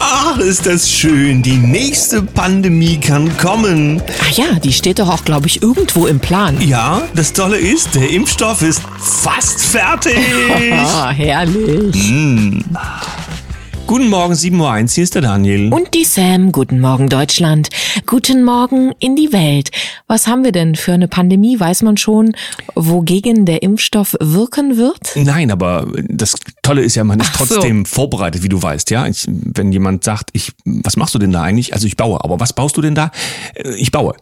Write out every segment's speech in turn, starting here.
Ach, ist das schön. Die nächste Pandemie kann kommen. Ah ja, die steht doch auch, glaube ich, irgendwo im Plan. Ja, das Tolle ist, der Impfstoff ist fast fertig. Ah, herrlich. Guten Morgen, 7.01 Uhr, hier ist der Daniel. Und die Sam, guten Morgen Deutschland, guten Morgen in die Welt. Was haben wir denn für eine Pandemie? Weiß man schon, wogegen der Impfstoff wirken wird? Nein, aber das Tolle ist ja, man ist Ach so. trotzdem vorbereitet, wie du weißt, ja. Ich, wenn jemand sagt, ich, was machst du denn da eigentlich? Also ich baue, aber was baust du denn da? Äh, Ich baue.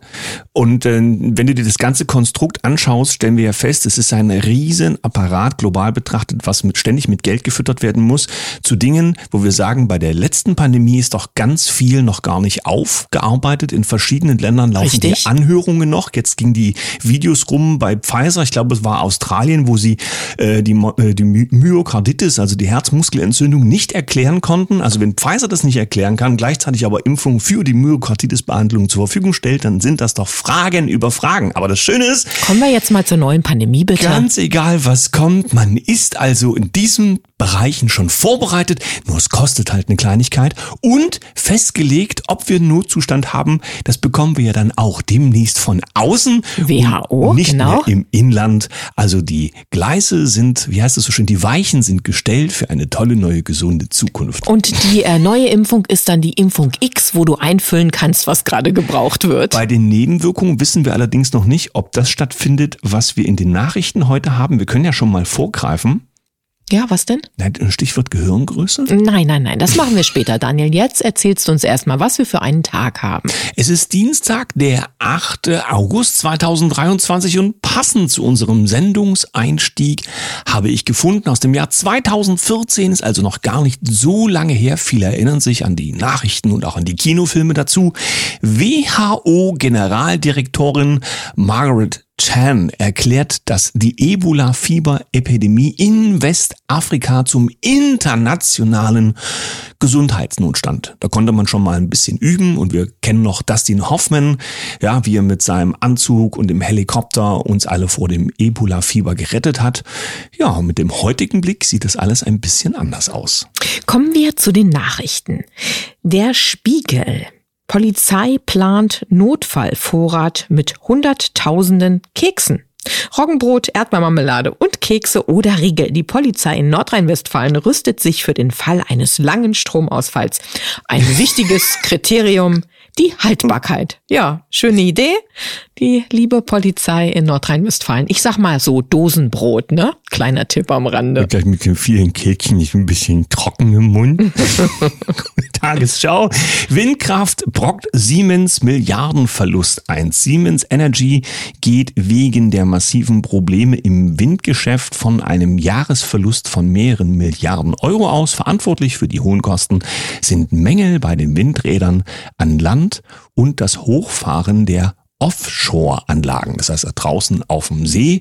Und äh, wenn du dir das ganze Konstrukt anschaust, stellen wir ja fest, es ist ein riesen Apparat global betrachtet, was mit, ständig mit Geld gefüttert werden muss, zu Dingen, wo wir sagen, bei der letzten Pandemie ist doch ganz viel noch gar nicht aufgearbeitet. In verschiedenen Ländern laufen Richtig. die Anhörungen noch. Jetzt ging die Videos rum bei Pfizer, ich glaube, es war Australien, wo sie äh, die, äh, die My- Myokarditis, also die Herzmuskelentzündung, nicht erklären konnten. Also wenn Pfizer das nicht erklären kann, gleichzeitig aber Impfungen für die Myokarditis-Behandlung zur Verfügung stellt, dann sind das doch Fragen über Fragen. Aber das Schöne ist, Kommen wir jetzt mal zur neuen Pandemie, bitte. Ganz egal, was kommt, man ist also in diesen Bereichen schon vorbereitet, nur es kostet halt eine Kleinigkeit und festgelegt, ob wir einen Notzustand haben, das bekommen wir ja dann auch demnächst von außen WHO, nicht genau. mehr im Inland. Also die Gleise sind, wie heißt es so schön, die Weichen sind gestellt für eine tolle neue gesunde Zukunft. Und die äh, neue Impfung ist dann die Impfung X, wo du einfüllen kannst, was gerade gebraucht wird. Bei den Nebenwirkungen wissen wir allerdings noch nicht, ob das stattfindet, was wir in den Nachrichten heute haben. Wir können ja schon mal vorgreifen. Ja, was denn? Nein, Stichwort Gehirngröße. Nein, nein, nein, das machen wir später, Daniel. Jetzt erzählst du uns erstmal, was wir für einen Tag haben. Es ist Dienstag, der 8. August 2023 und passend zu unserem Sendungseinstieg habe ich gefunden aus dem Jahr 2014, ist also noch gar nicht so lange her. Viele erinnern sich an die Nachrichten und auch an die Kinofilme dazu. WHO-Generaldirektorin Margaret Chan erklärt, dass die Ebola-Fieber-Epidemie in Westafrika zum internationalen Gesundheitsnotstand. Da konnte man schon mal ein bisschen üben und wir kennen noch Dustin Hoffman, ja, wie er mit seinem Anzug und dem Helikopter uns alle vor dem Ebola-Fieber gerettet hat. Ja, mit dem heutigen Blick sieht das alles ein bisschen anders aus. Kommen wir zu den Nachrichten. Der Spiegel. Polizei plant Notfallvorrat mit Hunderttausenden Keksen. Roggenbrot, Erdbeermarmelade und Kekse oder Riegel. Die Polizei in Nordrhein-Westfalen rüstet sich für den Fall eines langen Stromausfalls. Ein wichtiges Kriterium, die Haltbarkeit. Ja, schöne Idee. Die liebe Polizei in Nordrhein-Westfalen. Ich sag mal so Dosenbrot, ne? Kleiner Tipp am Rande. Gleich mit den vielen Kekchen ist ein bisschen trocken im Mund. Tagesschau. Windkraft brockt Siemens Milliardenverlust ein. Siemens Energy geht wegen der massiven Probleme im Windgeschäft von einem Jahresverlust von mehreren Milliarden Euro aus. Verantwortlich für die hohen Kosten sind Mängel bei den Windrädern an Land und das Hochfahren der Offshore-Anlagen, das heißt draußen auf dem See.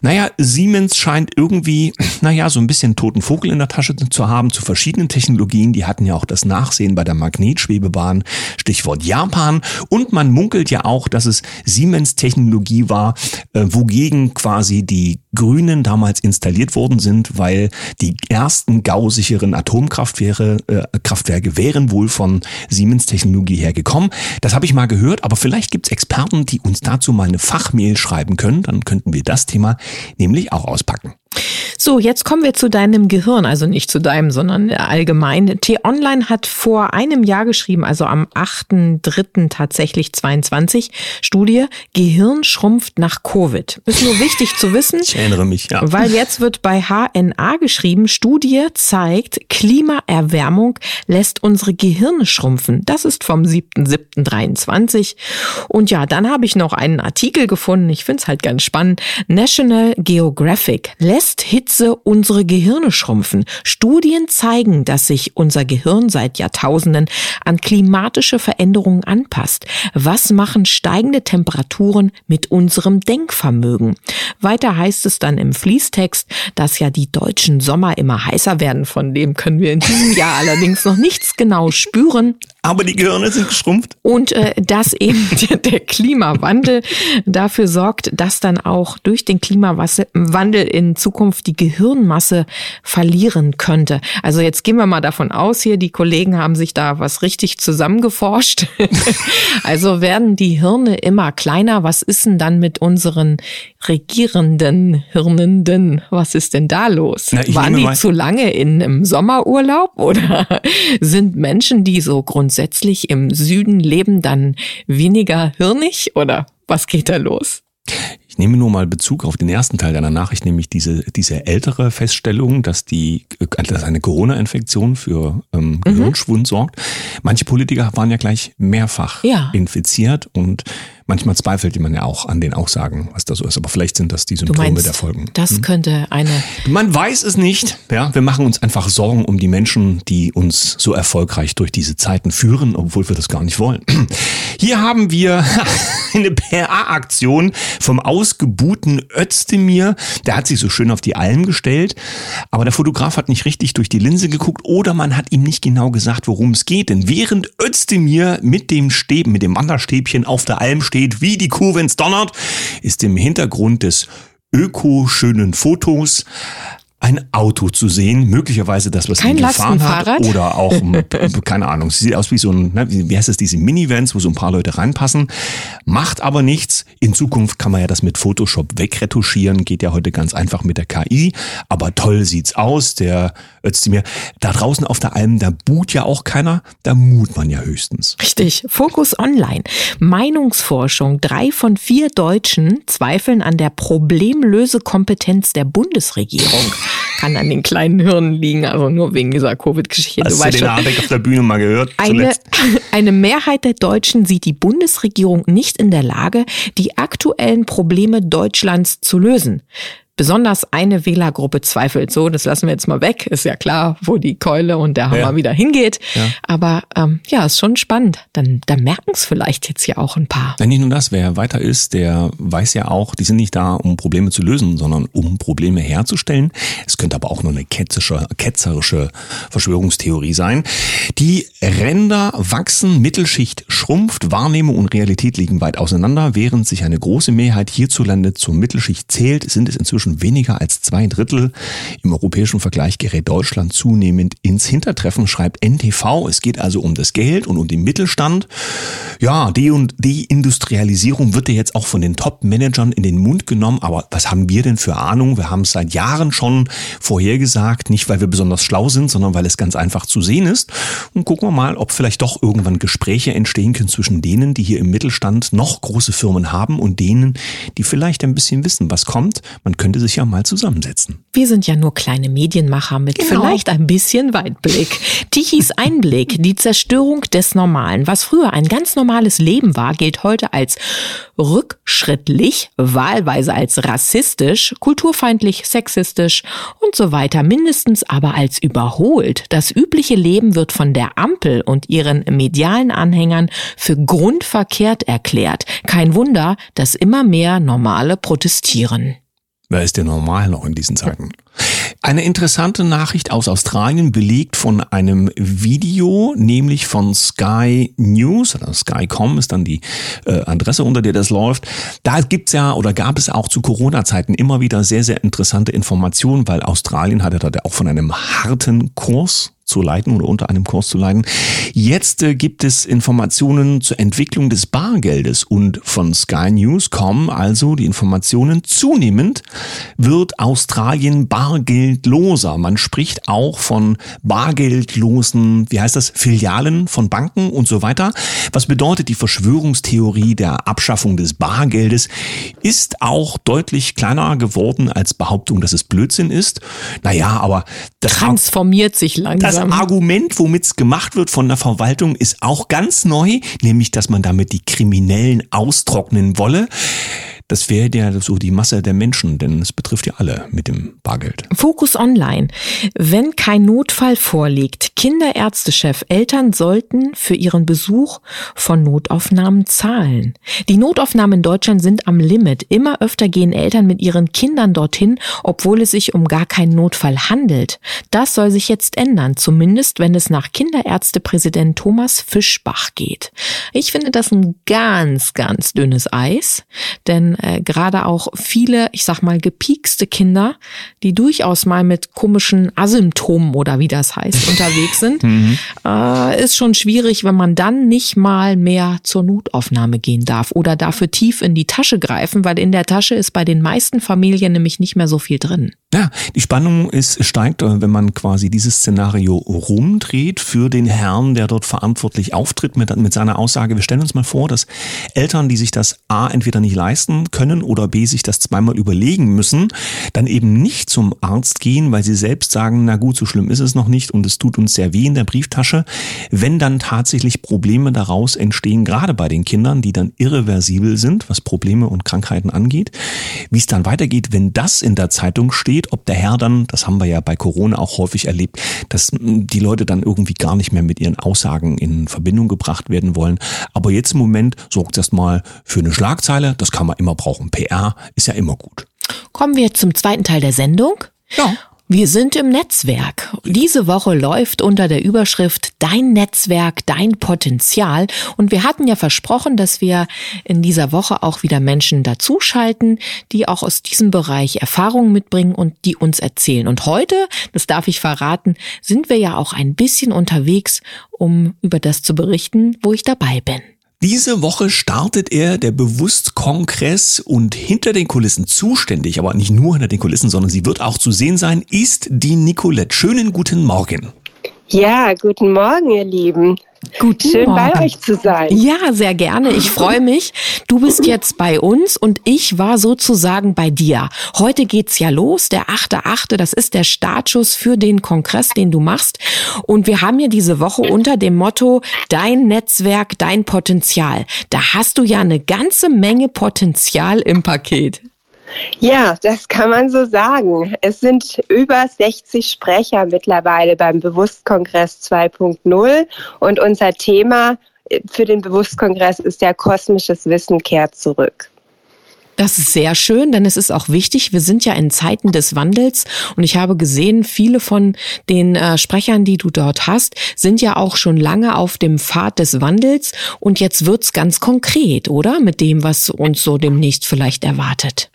Naja, Siemens scheint irgendwie, naja, so ein bisschen toten Vogel in der Tasche zu haben zu verschiedenen Technologien. Die hatten ja auch das Nachsehen bei der Magnetschwebebahn, Stichwort Japan. Und man munkelt ja auch, dass es Siemens-Technologie war, äh, wogegen quasi die Grünen damals installiert worden sind, weil die ersten gausicheren Atomkraftwerke äh, wären wohl von Siemens-Technologie hergekommen. Das habe ich mal gehört, aber vielleicht gibt es Experten, die uns dazu mal eine Fachmail schreiben können. Dann könnten wir das Thema nämlich auch auspacken. So, jetzt kommen wir zu deinem Gehirn, also nicht zu deinem, sondern allgemein. T-Online hat vor einem Jahr geschrieben, also am 8.3. tatsächlich 22, Studie, Gehirn schrumpft nach Covid. Ist nur wichtig zu wissen, Ich erinnere mich, ja. weil jetzt wird bei HNA geschrieben, Studie zeigt, Klimaerwärmung lässt unsere Gehirne schrumpfen. Das ist vom 7.7.23. Und ja, dann habe ich noch einen Artikel gefunden, ich finde es halt ganz spannend. National Geographic lässt Hitze unsere Gehirne schrumpfen. Studien zeigen, dass sich unser Gehirn seit Jahrtausenden an klimatische Veränderungen anpasst. Was machen steigende Temperaturen mit unserem Denkvermögen? Weiter heißt es dann im Fließtext, dass ja die deutschen Sommer immer heißer werden. Von dem können wir in diesem Jahr allerdings noch nichts genau spüren. Aber die Gehirne sind geschrumpft. Und äh, dass eben der Klimawandel dafür sorgt, dass dann auch durch den Klimawandel in Zukunft die Gehirnmasse verlieren könnte. Also jetzt gehen wir mal davon aus hier, die Kollegen haben sich da was richtig zusammengeforscht. also werden die Hirne immer kleiner. Was ist denn dann mit unseren regierenden Hirnenden? Was ist denn da los? Na, Waren die zu lange in einem Sommerurlaub oder sind Menschen, die so grundsätzlich im Süden leben, dann weniger hirnig oder was geht da los? Ich nehme nur mal Bezug auf den ersten Teil deiner Nachricht, nämlich diese, diese ältere Feststellung, dass die, dass eine Corona-Infektion für ähm, mhm. Gehirnschwund mhm. sorgt. Manche Politiker waren ja gleich mehrfach ja. infiziert und manchmal zweifelt man ja auch an den Aussagen, was da so ist. Aber vielleicht sind das die Symptome meinst, der Folgen. Das hm? könnte eine. Man weiß es nicht. Ja, wir machen uns einfach Sorgen um die Menschen, die uns so erfolgreich durch diese Zeiten führen, obwohl wir das gar nicht wollen. Hier haben wir eine PA-Aktion vom ausgebuhten Özdemir. Der hat sich so schön auf die Alm gestellt, aber der Fotograf hat nicht richtig durch die Linse geguckt oder man hat ihm nicht genau gesagt, worum es geht. Denn während Özdemir mit dem Stäben, mit dem Wanderstäbchen auf der Alm steht, steht wie die Kuh, wenn's donnert, ist im Hintergrund des öko-schönen Fotos ein Auto zu sehen, möglicherweise das, was Kein ihn gefahren hat, oder auch, keine Ahnung, sie sieht aus wie so ein, ne, wie heißt das, diese Minivans, wo so ein paar Leute reinpassen, macht aber nichts. In Zukunft kann man ja das mit Photoshop wegretuschieren, geht ja heute ganz einfach mit der KI, aber toll sieht's aus, der Özdemir. Da draußen auf der Alm, da boot ja auch keiner, da mut man ja höchstens. Richtig, Fokus Online, Meinungsforschung, drei von vier Deutschen zweifeln an der Problemlösekompetenz der Bundesregierung kann an den kleinen Hirnen liegen, also nur wegen dieser Covid-Geschichte. Hast du, du den Habeck auf der Bühne mal gehört? Eine, eine Mehrheit der Deutschen sieht die Bundesregierung nicht in der Lage, die aktuellen Probleme Deutschlands zu lösen. Besonders eine Wählergruppe zweifelt so, das lassen wir jetzt mal weg. Ist ja klar, wo die Keule und der Hammer ja. wieder hingeht. Ja. Aber ähm, ja, ist schon spannend. Dann, dann merken es vielleicht jetzt ja auch ein paar. Ja, nicht nur das, wer weiter ist, der weiß ja auch, die sind nicht da, um Probleme zu lösen, sondern um Probleme herzustellen. Es könnte aber auch nur eine ketzische, ketzerische Verschwörungstheorie sein. Die Ränder wachsen, Mittelschicht schrumpft, Wahrnehmung und Realität liegen weit auseinander. Während sich eine große Mehrheit hierzulande zur Mittelschicht zählt, sind es inzwischen inzwischen weniger als zwei Drittel. Im europäischen Vergleich gerät Deutschland zunehmend ins Hintertreffen, schreibt NTV. Es geht also um das Geld und um den Mittelstand. Ja, die und die Industrialisierung wird ja jetzt auch von den Top-Managern in den Mund genommen. Aber was haben wir denn für Ahnung? Wir haben es seit Jahren schon vorhergesagt. Nicht, weil wir besonders schlau sind, sondern weil es ganz einfach zu sehen ist. Und gucken wir mal, ob vielleicht doch irgendwann Gespräche entstehen können zwischen denen, die hier im Mittelstand noch große Firmen haben und denen, die vielleicht ein bisschen wissen, was kommt. Man könnte sich ja mal zusammensetzen. Wir sind ja nur kleine Medienmacher mit genau. vielleicht ein bisschen Weitblick. Tichys Einblick, die Zerstörung des Normalen. Was früher ein ganz normales Leben war, gilt heute als rückschrittlich, wahlweise als rassistisch, kulturfeindlich, sexistisch und so weiter, mindestens aber als überholt. Das übliche Leben wird von der Ampel und ihren medialen Anhängern für grundverkehrt erklärt. Kein Wunder, dass immer mehr Normale protestieren. Wer ist denn normal noch in diesen Zeiten? Eine interessante Nachricht aus Australien belegt von einem Video, nämlich von Sky News, oder Skycom ist dann die äh, Adresse, unter der das läuft. Da gibt's ja oder gab es auch zu Corona-Zeiten immer wieder sehr, sehr interessante Informationen, weil Australien hatte da auch von einem harten Kurs zu leiten oder unter einem Kurs zu leiten. Jetzt äh, gibt es Informationen zur Entwicklung des Bargeldes und von Sky News kommen also die Informationen zunehmend wird Australien bargeldloser. Man spricht auch von bargeldlosen, wie heißt das, Filialen von Banken und so weiter. Was bedeutet die Verschwörungstheorie der Abschaffung des Bargeldes? Ist auch deutlich kleiner geworden als Behauptung, dass es Blödsinn ist. Naja, aber das transformiert sich langsam. Das Argument, womit es gemacht wird von der Verwaltung, ist auch ganz neu, nämlich, dass man damit die Kriminellen austrocknen wolle. Das wäre ja so die Masse der Menschen, denn es betrifft ja alle mit dem Bargeld. Fokus Online. Wenn kein Notfall vorliegt, Kinderärztechef, Eltern sollten für ihren Besuch von Notaufnahmen zahlen. Die Notaufnahmen in Deutschland sind am Limit. Immer öfter gehen Eltern mit ihren Kindern dorthin, obwohl es sich um gar keinen Notfall handelt. Das soll sich jetzt ändern, zumindest wenn es nach Kinderärztepräsident Thomas Fischbach geht. Ich finde das ein ganz, ganz dünnes Eis, denn äh, gerade auch viele, ich sag mal, gepiekste Kinder, die durchaus mal mit komischen Asymptomen oder wie das heißt, unterwegs sind, mhm. äh, ist schon schwierig, wenn man dann nicht mal mehr zur Notaufnahme gehen darf oder dafür tief in die Tasche greifen, weil in der Tasche ist bei den meisten Familien nämlich nicht mehr so viel drin. Ja, die Spannung ist, steigt, äh, wenn man quasi dieses Szenario rumdreht für den Herrn, der dort verantwortlich auftritt mit, mit seiner Aussage. Wir stellen uns mal vor, dass Eltern, die sich das A entweder nicht leisten können oder B sich das zweimal überlegen müssen, dann eben nicht zum Arzt gehen, weil sie selbst sagen, na gut, so schlimm ist es noch nicht und es tut uns sehr weh in der Brieftasche. Wenn dann tatsächlich Probleme daraus entstehen, gerade bei den Kindern, die dann irreversibel sind, was Probleme und Krankheiten angeht, wie es dann weitergeht, wenn das in der Zeitung steht, steht, ob der Herr dann, das haben wir ja bei Corona auch häufig erlebt, dass die Leute dann irgendwie gar nicht mehr mit ihren Aussagen in Verbindung gebracht werden wollen. Aber jetzt im Moment sorgt es erstmal für eine Schlagzeile. Das kann man immer brauchen. PR ist ja immer gut. Kommen wir zum zweiten Teil der Sendung. Ja. Wir sind im Netzwerk. Diese Woche läuft unter der Überschrift Dein Netzwerk, dein Potenzial. Und wir hatten ja versprochen, dass wir in dieser Woche auch wieder Menschen dazuschalten, die auch aus diesem Bereich Erfahrungen mitbringen und die uns erzählen. Und heute, das darf ich verraten, sind wir ja auch ein bisschen unterwegs, um über das zu berichten, wo ich dabei bin. Diese Woche startet er der Bewusst-Kongress und hinter den Kulissen zuständig, aber nicht nur hinter den Kulissen, sondern sie wird auch zu sehen sein, ist die Nicolette. Schönen guten Morgen. Ja, guten Morgen, ihr Lieben. Guten Schön Morgen. bei euch zu sein. Ja, sehr gerne. Ich freue mich. Du bist jetzt bei uns und ich war sozusagen bei dir. Heute geht's ja los, der 8.8., das ist der Startschuss für den Kongress, den du machst. Und wir haben ja diese Woche unter dem Motto Dein Netzwerk, dein Potenzial. Da hast du ja eine ganze Menge Potenzial im Paket. Ja, das kann man so sagen. Es sind über 60 Sprecher mittlerweile beim Bewusstkongress 2.0 und unser Thema für den Bewusstkongress ist ja kosmisches Wissen kehrt zurück. Das ist sehr schön, denn es ist auch wichtig. Wir sind ja in Zeiten des Wandels und ich habe gesehen, viele von den äh, Sprechern, die du dort hast, sind ja auch schon lange auf dem Pfad des Wandels und jetzt wird's ganz konkret, oder? Mit dem, was uns so demnächst vielleicht erwartet.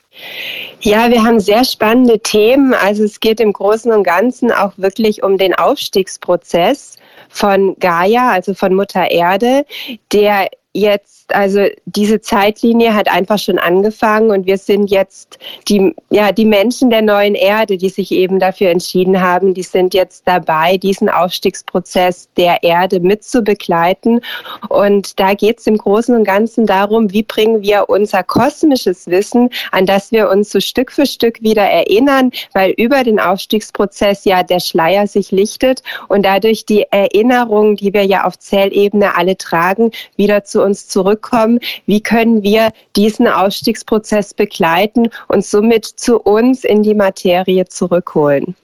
Ja, wir haben sehr spannende Themen. Also es geht im Großen und Ganzen auch wirklich um den Aufstiegsprozess von Gaia, also von Mutter Erde, der jetzt, also diese Zeitlinie hat einfach schon angefangen und wir sind jetzt die, ja, die Menschen der neuen Erde, die sich eben dafür entschieden haben, die sind jetzt dabei, diesen Aufstiegsprozess der Erde mitzubegleiten. Und da geht es im Großen und Ganzen darum, wie bringen wir unser kosmisches Wissen, an das wir uns so Stück für Stück wieder erinnern, weil über den Aufstiegsprozess ja der Schleier sich lichtet und dadurch die Erinnerungen, die wir ja auf Zellebene alle tragen, wieder zu uns zurückkommen. Wie können wir diesen Ausstiegsprozess begleiten und somit zu uns in die Materie zurückholen?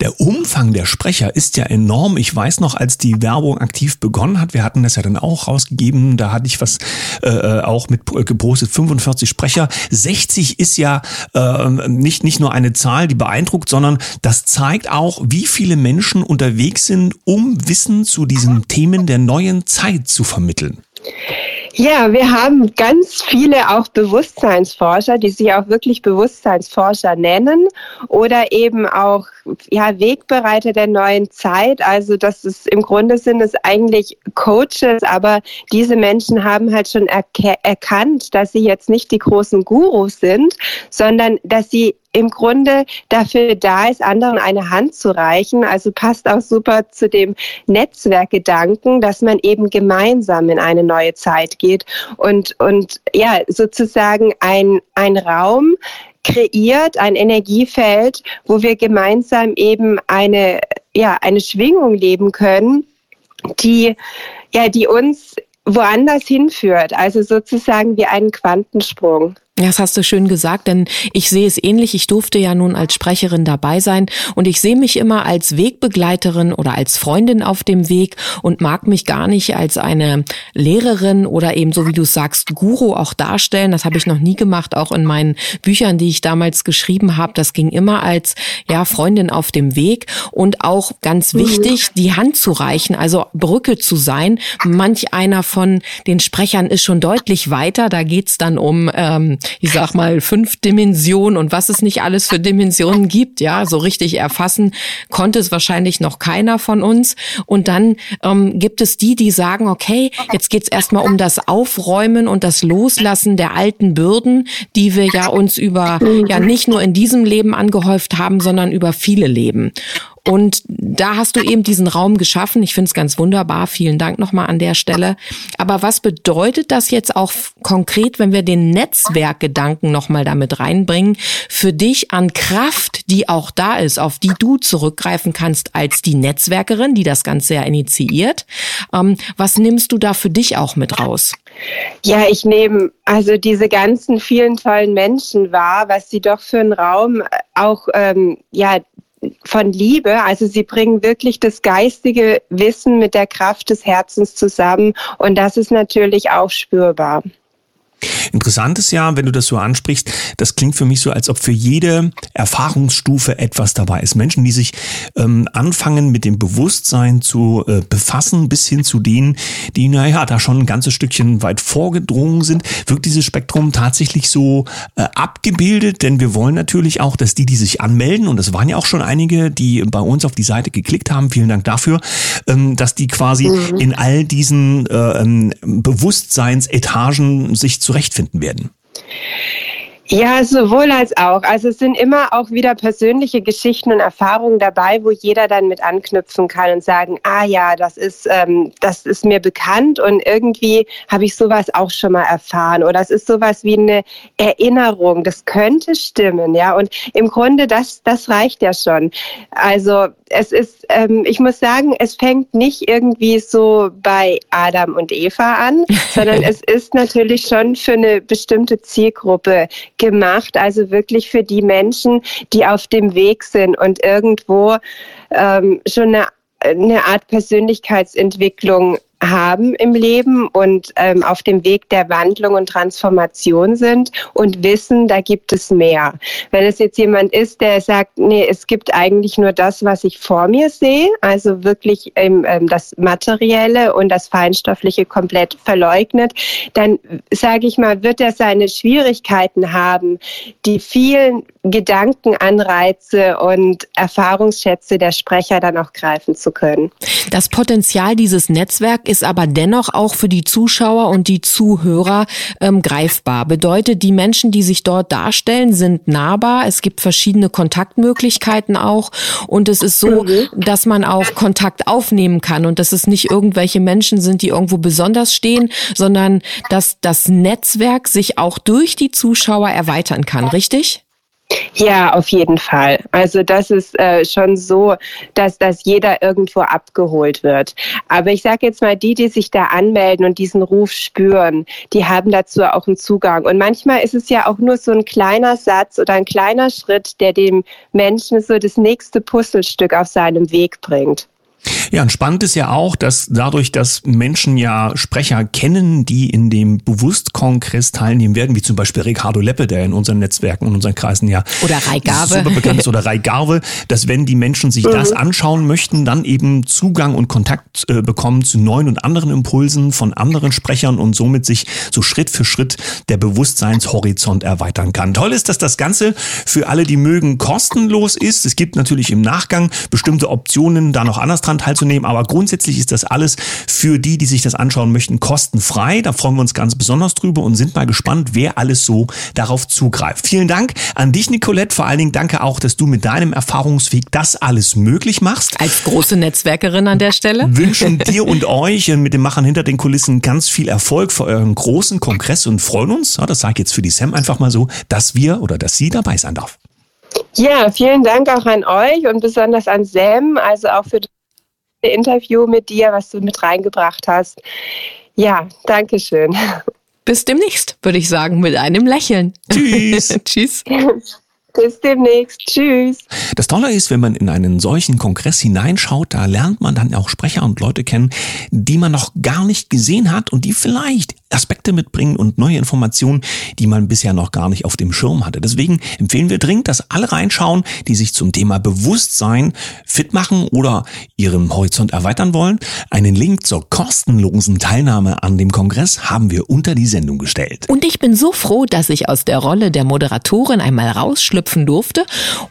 Der Umfang der Sprecher ist ja enorm. Ich weiß noch, als die Werbung aktiv begonnen hat, wir hatten das ja dann auch rausgegeben, da hatte ich was äh, äh auch mit gepostet, 45 Sprecher. 60 ist ja äh, nicht, nicht nur eine Zahl, die beeindruckt, sondern das zeigt auch, wie viele Menschen unterwegs sind, um Wissen zu diesen Themen der neuen Zeit zu vermitteln. Ja, wir haben ganz viele auch Bewusstseinsforscher, die sich auch wirklich Bewusstseinsforscher nennen oder eben auch ja, Wegbereiter der neuen Zeit. Also das ist im Grunde sind es eigentlich Coaches, aber diese Menschen haben halt schon erkannt, dass sie jetzt nicht die großen Gurus sind, sondern dass sie im Grunde dafür da ist, anderen eine Hand zu reichen. Also passt auch super zu dem Netzwerkgedanken, dass man eben gemeinsam in eine neue Zeit geht und, und ja, sozusagen ein, ein Raum kreiert, ein Energiefeld, wo wir gemeinsam eben eine, ja, eine Schwingung leben können, die, ja, die uns woanders hinführt, also sozusagen wie einen Quantensprung. Das hast du schön gesagt, denn ich sehe es ähnlich. Ich durfte ja nun als Sprecherin dabei sein und ich sehe mich immer als Wegbegleiterin oder als Freundin auf dem Weg und mag mich gar nicht als eine Lehrerin oder eben so wie du sagst, Guru auch darstellen. Das habe ich noch nie gemacht, auch in meinen Büchern, die ich damals geschrieben habe. Das ging immer als ja Freundin auf dem Weg und auch ganz mhm. wichtig, die Hand zu reichen, also Brücke zu sein. Manch einer von den Sprechern ist schon deutlich weiter. Da geht's dann um ähm, ich sag mal, fünf Dimensionen und was es nicht alles für Dimensionen gibt, ja, so richtig erfassen konnte es wahrscheinlich noch keiner von uns. Und dann ähm, gibt es die, die sagen, okay, jetzt geht's erstmal um das Aufräumen und das Loslassen der alten Bürden, die wir ja uns über, ja, nicht nur in diesem Leben angehäuft haben, sondern über viele Leben. Und da hast du eben diesen Raum geschaffen. Ich finde es ganz wunderbar. Vielen Dank nochmal an der Stelle. Aber was bedeutet das jetzt auch konkret, wenn wir den Netzwerkgedanken nochmal damit reinbringen, für dich an Kraft, die auch da ist, auf die du zurückgreifen kannst als die Netzwerkerin, die das Ganze ja initiiert? Ähm, was nimmst du da für dich auch mit raus? Ja, ich nehme also diese ganzen vielen tollen Menschen wahr, was sie doch für einen Raum auch ähm, ja von Liebe. Also sie bringen wirklich das geistige Wissen mit der Kraft des Herzens zusammen und das ist natürlich auch spürbar. Interessant ist ja, wenn du das so ansprichst, das klingt für mich so, als ob für jede Erfahrungsstufe etwas dabei ist. Menschen, die sich ähm, anfangen mit dem Bewusstsein zu äh, befassen, bis hin zu denen, die, naja, da schon ein ganzes Stückchen weit vorgedrungen sind, wirkt dieses Spektrum tatsächlich so äh, abgebildet, denn wir wollen natürlich auch, dass die, die sich anmelden, und das waren ja auch schon einige, die bei uns auf die Seite geklickt haben, vielen Dank dafür, ähm, dass die quasi mhm. in all diesen äh, ähm, Bewusstseinsetagen sich zurechtfinden werden. Ja, sowohl als auch. Also es sind immer auch wieder persönliche Geschichten und Erfahrungen dabei, wo jeder dann mit anknüpfen kann und sagen, ah ja, das ist, ähm, das ist mir bekannt und irgendwie habe ich sowas auch schon mal erfahren oder es ist sowas wie eine Erinnerung. Das könnte stimmen, ja. Und im Grunde das, das reicht ja schon. Also es ist, ähm, ich muss sagen, es fängt nicht irgendwie so bei Adam und Eva an, sondern es ist natürlich schon für eine bestimmte Zielgruppe gemacht, also wirklich für die Menschen, die auf dem Weg sind und irgendwo ähm, schon eine, eine Art Persönlichkeitsentwicklung haben im Leben und ähm, auf dem Weg der Wandlung und Transformation sind und wissen, da gibt es mehr. Wenn es jetzt jemand ist, der sagt, nee, es gibt eigentlich nur das, was ich vor mir sehe, also wirklich ähm, das Materielle und das Feinstoffliche komplett verleugnet, dann sage ich mal, wird er seine Schwierigkeiten haben, die vielen Gedankenanreize und Erfahrungsschätze der Sprecher dann auch greifen zu können. Das Potenzial dieses Netzwerks ist aber dennoch auch für die Zuschauer und die Zuhörer ähm, greifbar. Bedeutet, die Menschen, die sich dort darstellen, sind nahbar. Es gibt verschiedene Kontaktmöglichkeiten auch. Und es ist so, mhm. dass man auch Kontakt aufnehmen kann und dass es nicht irgendwelche Menschen sind, die irgendwo besonders stehen, sondern dass das Netzwerk sich auch durch die Zuschauer erweitern kann, richtig? Ja, auf jeden Fall. Also das ist äh, schon so, dass, dass jeder irgendwo abgeholt wird. Aber ich sage jetzt mal, die, die sich da anmelden und diesen Ruf spüren, die haben dazu auch einen Zugang. Und manchmal ist es ja auch nur so ein kleiner Satz oder ein kleiner Schritt, der dem Menschen so das nächste Puzzlestück auf seinem Weg bringt. Ja, und spannend ist ja auch, dass dadurch, dass Menschen ja Sprecher kennen, die in dem Bewusstkongress teilnehmen werden, wie zum Beispiel Ricardo Leppe, der in unseren Netzwerken und unseren Kreisen ja oder Reigarve. super bekannt ist, oder Reigarve, dass wenn die Menschen sich mhm. das anschauen möchten, dann eben Zugang und Kontakt äh, bekommen zu neuen und anderen Impulsen von anderen Sprechern und somit sich so Schritt für Schritt der Bewusstseinshorizont erweitern kann. Toll ist, dass das Ganze für alle, die mögen, kostenlos ist. Es gibt natürlich im Nachgang bestimmte Optionen, da noch anders dran daran teilzunehmen. Aber grundsätzlich ist das alles für die, die sich das anschauen möchten, kostenfrei. Da freuen wir uns ganz besonders drüber und sind mal gespannt, wer alles so darauf zugreift. Vielen Dank an dich, Nicolette. Vor allen Dingen danke auch, dass du mit deinem Erfahrungsweg das alles möglich machst. Als große Netzwerkerin an der Stelle. Wünschen dir und euch mit den Machern hinter den Kulissen ganz viel Erfolg für euren großen Kongress und freuen uns, das sage ich jetzt für die Sam einfach mal so, dass wir oder dass sie dabei sein darf. Ja, vielen Dank auch an euch und besonders an Sam, also auch für das Interview mit dir, was du mit reingebracht hast. Ja, danke schön. bis demnächst, würde ich sagen, mit einem Lächeln. Tschüss. Tschüss. Bis demnächst. Tschüss. Das Tolle ist, wenn man in einen solchen Kongress hineinschaut, da lernt man dann auch Sprecher und Leute kennen, die man noch gar nicht gesehen hat und die vielleicht Aspekte mitbringen und neue Informationen, die man bisher noch gar nicht auf dem Schirm hatte. Deswegen empfehlen wir dringend, dass alle reinschauen, die sich zum Thema Bewusstsein fit machen oder ihren Horizont erweitern wollen. Einen Link zur kostenlosen Teilnahme an dem Kongress haben wir unter die Sendung gestellt. Und ich bin so froh, dass ich aus der Rolle der Moderatorin einmal rausschlüpfen durfte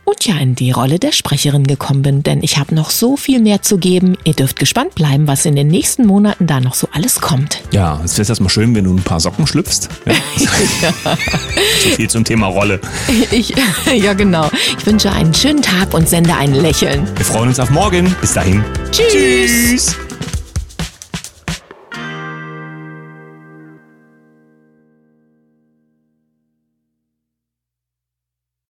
und ja in die Rolle der Sprecherin gekommen bin, denn ich habe noch so viel mehr zu geben. Ihr dürft gespannt bleiben, was in den nächsten Monaten da noch so alles kommt. Ja, es ist erstmal schön, wenn du ein paar Socken schlüpfst. Ja. so viel zum Thema Rolle. Ich, ja, genau. Ich wünsche einen schönen Tag und sende ein Lächeln. Wir freuen uns auf morgen. Bis dahin. Tschüss. Tschüss.